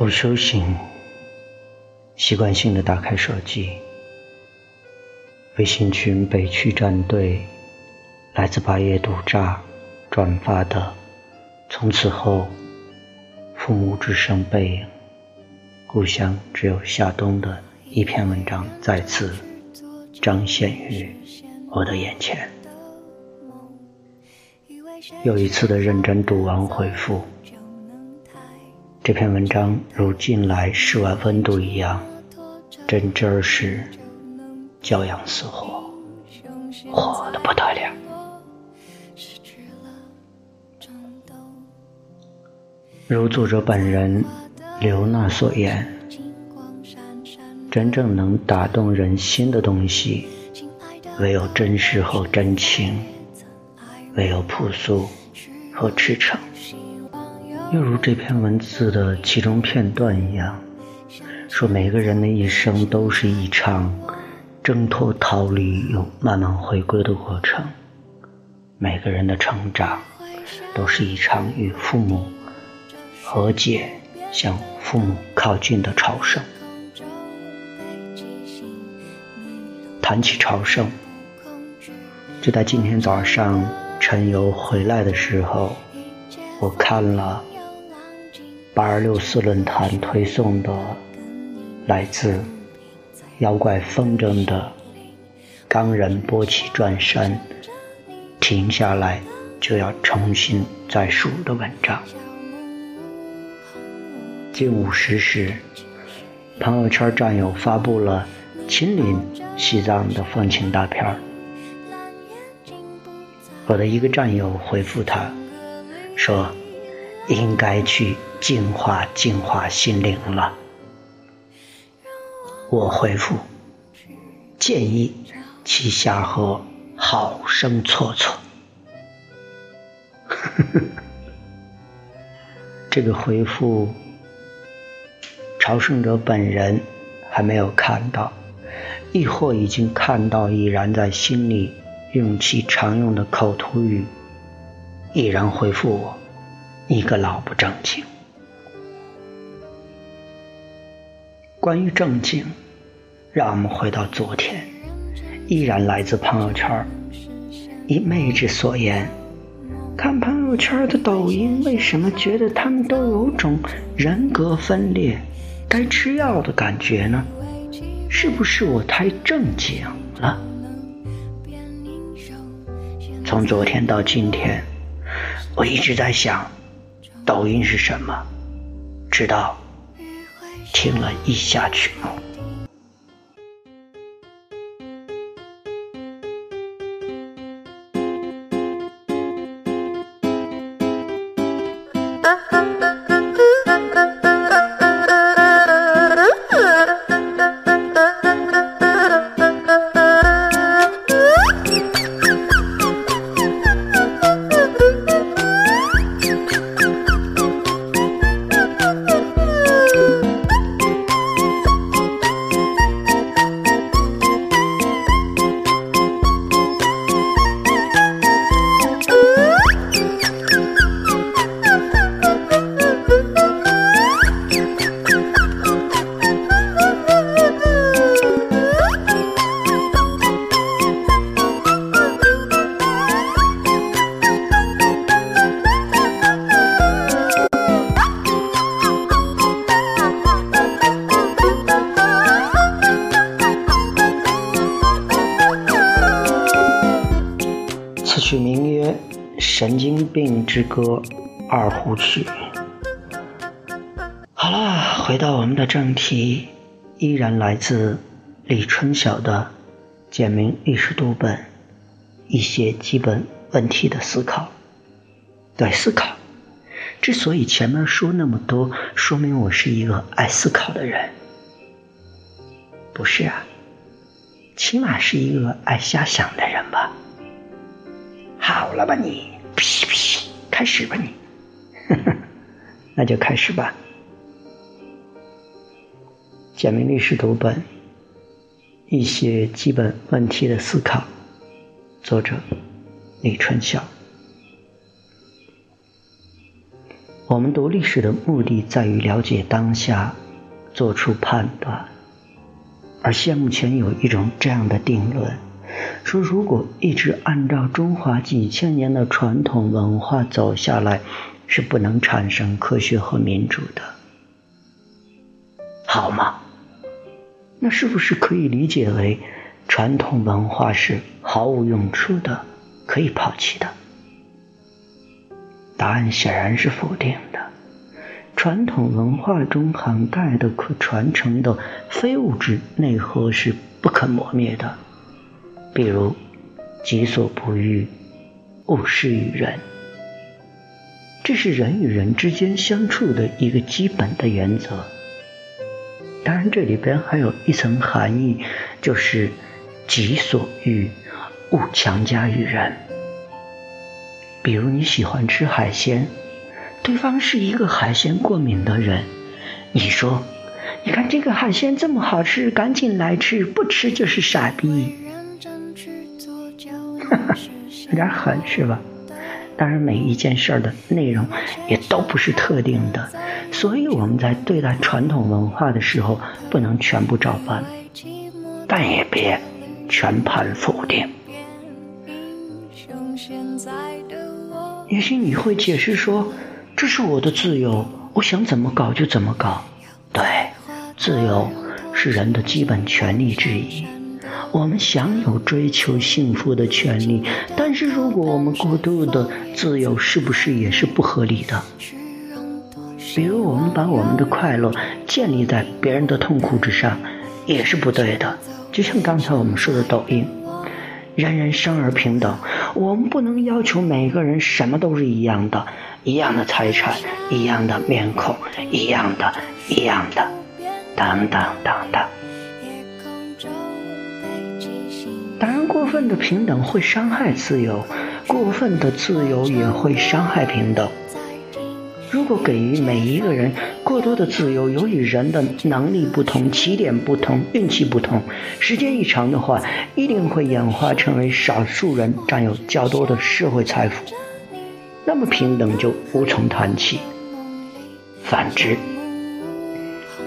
我修行，习惯性的打开手机，微信群北区战队来自八月毒渣转发的，从此后父母只剩背影，故乡只有夏冬的一篇文章再次彰显于我的眼前。又一次的认真读完回复。这篇文章如近来室外温度一样，真真儿是骄阳似火，火的不得了。如作者本人刘娜所言，真正能打动人心的东西，唯有真实和真情，唯有朴素和赤诚。又如这篇文字的其中片段一样，说每个人的一生都是一场挣脱、逃离又慢慢回归的过程；每个人的成长都是一场与父母和解、向父母靠近的朝圣。谈起朝圣，就在今天早上晨游回来的时候，我看了。八二六四论坛推送的来自妖怪风筝的钢人波起转身停下来就要重新再数的文章。近午时时，朋友圈战友发布了亲临西藏的风情大片儿。我的一个战友回复他说。应该去净化净化心灵了。我回复建议其下河好生搓搓。这个回复，朝圣者本人还没有看到，亦或已经看到，已然在心里用其常用的口头语，已然回复我。一个老不正经。关于正经，让我们回到昨天，依然来自朋友圈一妹子所言：看朋友圈的抖音，为什么觉得他们都有种人格分裂、该吃药的感觉呢？是不是我太正经了？从昨天到今天，我一直在想。抖音是什么？直到听了一下曲目。曲名曰《神经病之歌二胡曲》。好了，回到我们的正题，依然来自李春晓的《简明历史读本》，一些基本问题的思考。对，思考。之所以前面说那么多，说明我是一个爱思考的人。不是啊，起码是一个爱瞎想的人吧。好了吧你，屁屁，开始吧你，那就开始吧。简明历史读本，一些基本问题的思考，作者李春晓。我们读历史的目的在于了解当下，做出判断。而现目前有一种这样的定论，说如果一直按照中华几千年的传统文化走下来，是不能产生科学和民主的，好吗？那是不是可以理解为传统文化是毫无用处的，可以抛弃的？答案显然是否定的。传统文化中涵盖的可传承的非物质内核是不可磨灭的，比如“己所不欲，勿施于人”，这是人与人之间相处的一个基本的原则。当然，这里边还有一层含义，就是“己所欲，勿强加于人”。比如你喜欢吃海鲜。对方是一个海鲜过敏的人，你说：“你看这个海鲜这么好吃，赶紧来吃，不吃就是傻逼。”哈哈，有点狠是吧？当然，每一件事儿的内容也都不是特定的，所以我们在对待传统文化的时候，不能全部照搬，但也别全盘否定。也许你会解释说。这是我的自由，我想怎么搞就怎么搞。对，自由是人的基本权利之一，我们享有追求幸福的权利。但是如果我们过度的自由，是不是也是不合理的？比如我们把我们的快乐建立在别人的痛苦之上，也是不对的。就像刚才我们说的抖音，人人生而平等，我们不能要求每个人什么都是一样的。一样的财产，一样的面孔，一样的，一样的，等等等等。当然，过分的平等会伤害自由，过分的自由也会伤害平等。如果给予每一个人过多的自由，由于人的能力不同、起点不同、运气不同，时间一长的话，一定会演化成为少数人占有较多的社会财富。那么平等就无从谈起。反之，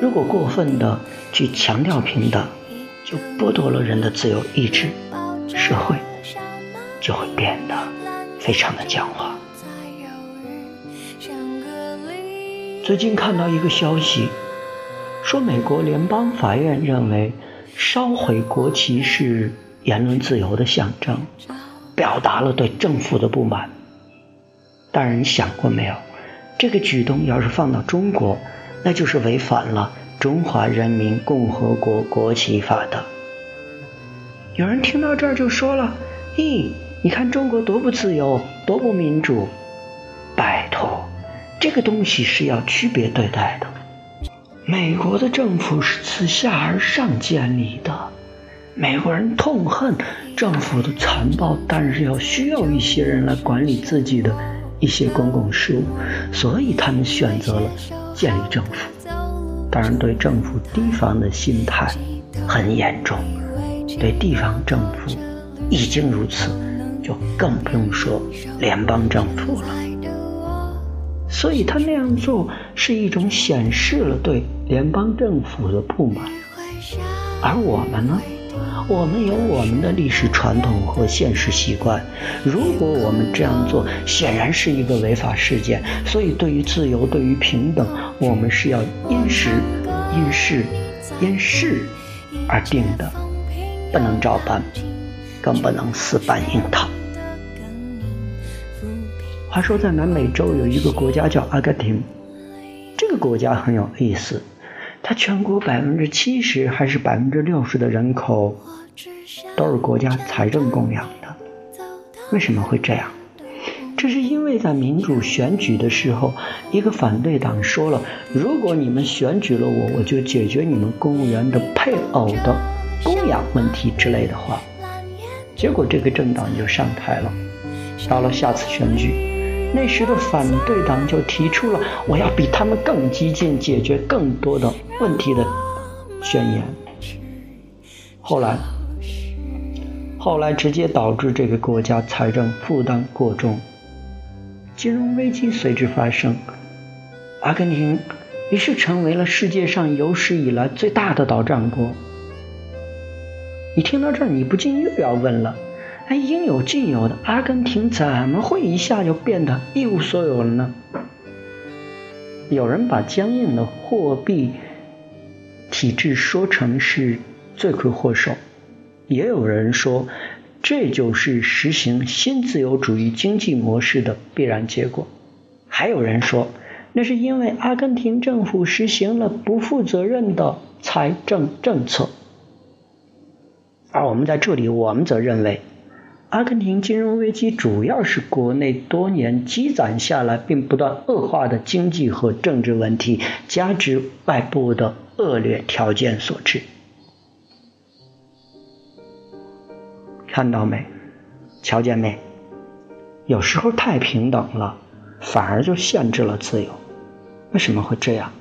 如果过分的去强调平等，就剥夺了人的自由意志，社会就会变得非常的僵化。最近看到一个消息，说美国联邦法院认为烧毁国旗是言论自由的象征，表达了对政府的不满。大人想过没有？这个举动要是放到中国，那就是违反了《中华人民共和国国旗法》的。有人听到这儿就说了：“咦，你看中国多不自由，多不民主！”拜托，这个东西是要区别对待的。美国的政府是自下而上建立的，美国人痛恨政府的残暴，但是要需要一些人来管理自己的。一些公共事务，所以他们选择了建立政府。当然，对政府提防的心态很严重。对地方政府已经如此，就更不用说联邦政府了。所以他那样做是一种显示了对联邦政府的不满。而我们呢？我们有我们的历史传统和现实习惯，如果我们这样做，显然是一个违法事件。所以，对于自由，对于平等，我们是要因时、因事、因事而定的，不能照搬，更不能死搬硬套。话说，在南美洲有一个国家叫阿根廷，这个国家很有意思。它全国百分之七十还是百分之六十的人口都是国家财政供养的，为什么会这样？这是因为在民主选举的时候，一个反对党说了：“如果你们选举了我，我就解决你们公务员的配偶的供养问题之类的话。”结果这个政党就上台了，到了下次选举。那时的反对党就提出了“我要比他们更激进，解决更多的问题”的宣言。后来，后来直接导致这个国家财政负担过重，金融危机随之发生，阿根廷于是成为了世界上有史以来最大的岛战国。你听到这儿，你不禁又要问了：哎，应有尽有的阿根廷怎么会一下就变得一无所有了呢？有人把僵硬的货币体制说成是罪魁祸首，也有人说这就是实行新自由主义经济模式的必然结果，还有人说那是因为阿根廷政府实行了不负责任的财政政策。而我们在这里，我们则认为。阿根廷金融危机主要是国内多年积攒下来并不断恶化的经济和政治问题，加之外部的恶劣条件所致。看到没？瞧见没？有时候太平等了，反而就限制了自由。为什么会这样？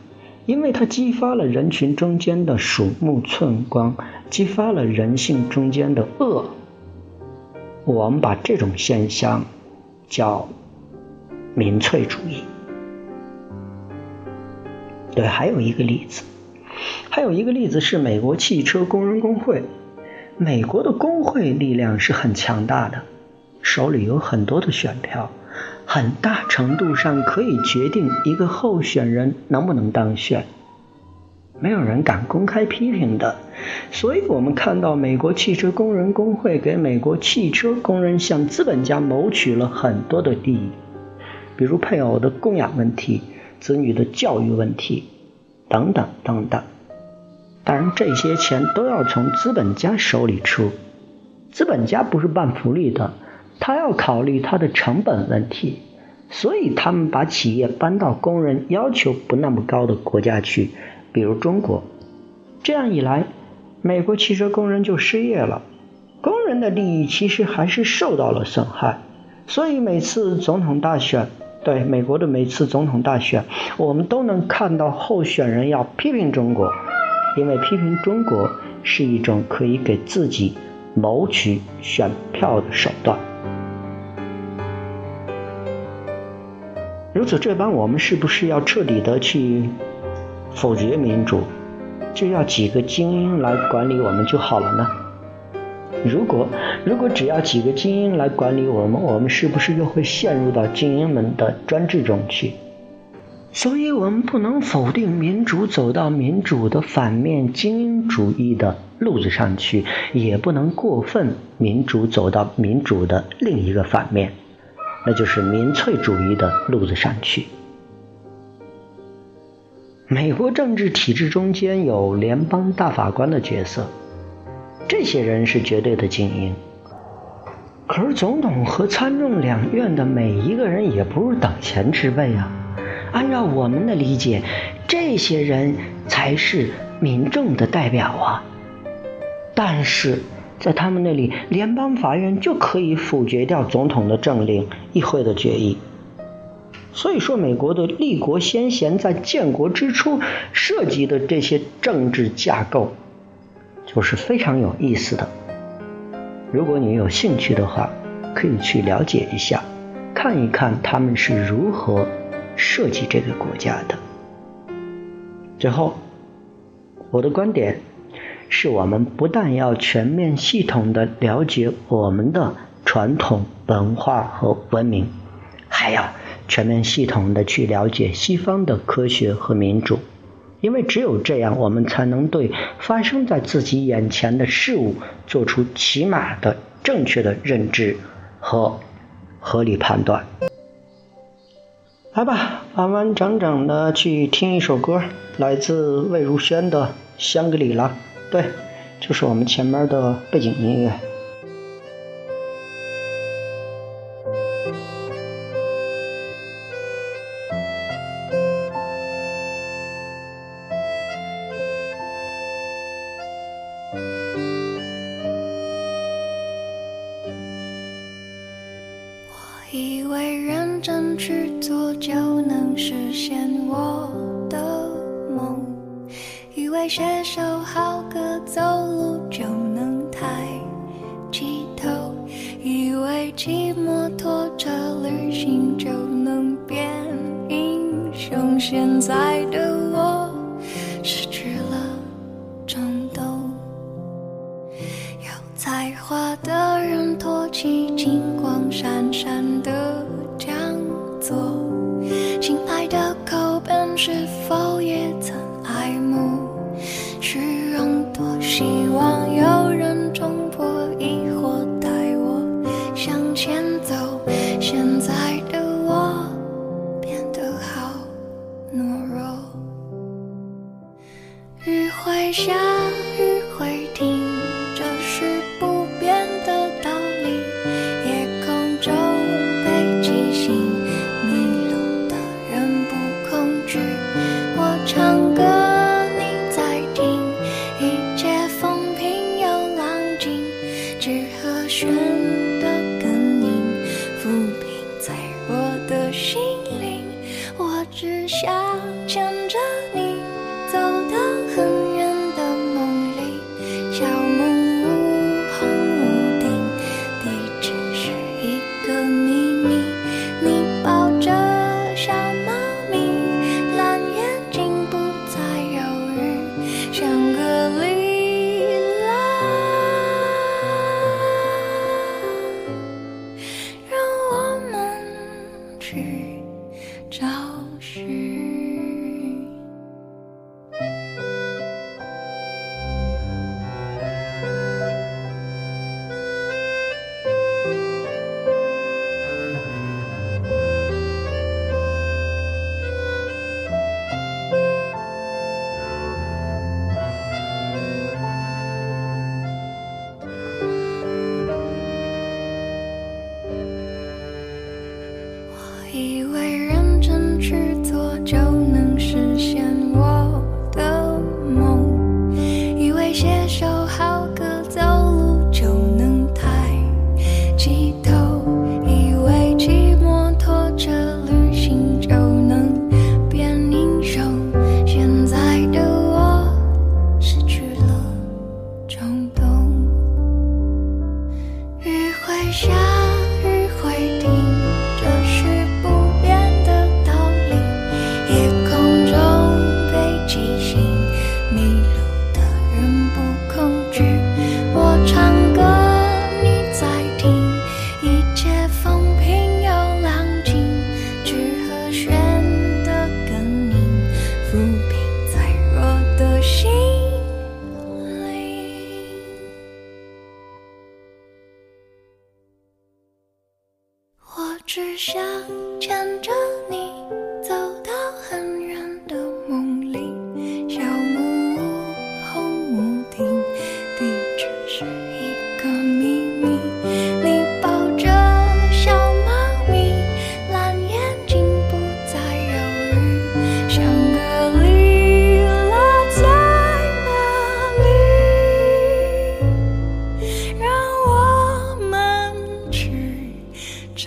因为它激发了人群中间的鼠目寸光，激发了人性中间的恶。我们把这种现象叫民粹主义。对，还有一个例子，还有一个例子是美国汽车工人工会。美国的工会力量是很强大的，手里有很多的选票，很大程度上可以决定一个候选人能不能当选。没有人敢公开批评的，所以我们看到美国汽车工人工会给美国汽车工人向资本家谋取了很多的利益，比如配偶的供养问题、子女的教育问题等等等等。当然，这些钱都要从资本家手里出，资本家不是办福利的，他要考虑他的成本问题，所以他们把企业搬到工人要求不那么高的国家去。比如中国，这样一来，美国汽车工人就失业了，工人的利益其实还是受到了损害。所以每次总统大选，对美国的每次总统大选，我们都能看到候选人要批评中国，因为批评中国是一种可以给自己谋取选票的手段。如此这般，我们是不是要彻底的去？否决民主，就要几个精英来管理我们就好了呢？如果如果只要几个精英来管理我们，我们是不是又会陷入到精英们的专制中去？所以，我们不能否定民主走到民主的反面精英主义的路子上去，也不能过分民主走到民主的另一个反面，那就是民粹主义的路子上去。美国政治体制中间有联邦大法官的角色，这些人是绝对的精英。可是总统和参众两院的每一个人也不是等闲之辈啊。按照我们的理解，这些人才是民众的代表啊。但是在他们那里，联邦法院就可以否决掉总统的政令、议会的决议。所以说，美国的立国先贤在建国之初设计的这些政治架构，就是非常有意思的。如果你有兴趣的话，可以去了解一下，看一看他们是如何设计这个国家的。最后，我的观点是我们不但要全面系统的了解我们的传统文化和文明，还要。全面系统的去了解西方的科学和民主，因为只有这样，我们才能对发生在自己眼前的事物做出起码的正确的认知和合理判断。来吧，完完整整的去听一首歌，来自魏如萱的《香格里拉》，对，就是我们前面的背景音乐。现在的我失去了战斗，有才华的人托起金光闪闪的讲座，亲爱的口本是否也曾爱慕虚荣？多希望有人冲破疑惑，带我向前走。现在。只想牵着你走到很远的梦里，小木屋红屋顶，地址是一个秘密。你抱着小猫咪，蓝眼睛不再犹豫，香格里拉在哪里？让我们去找。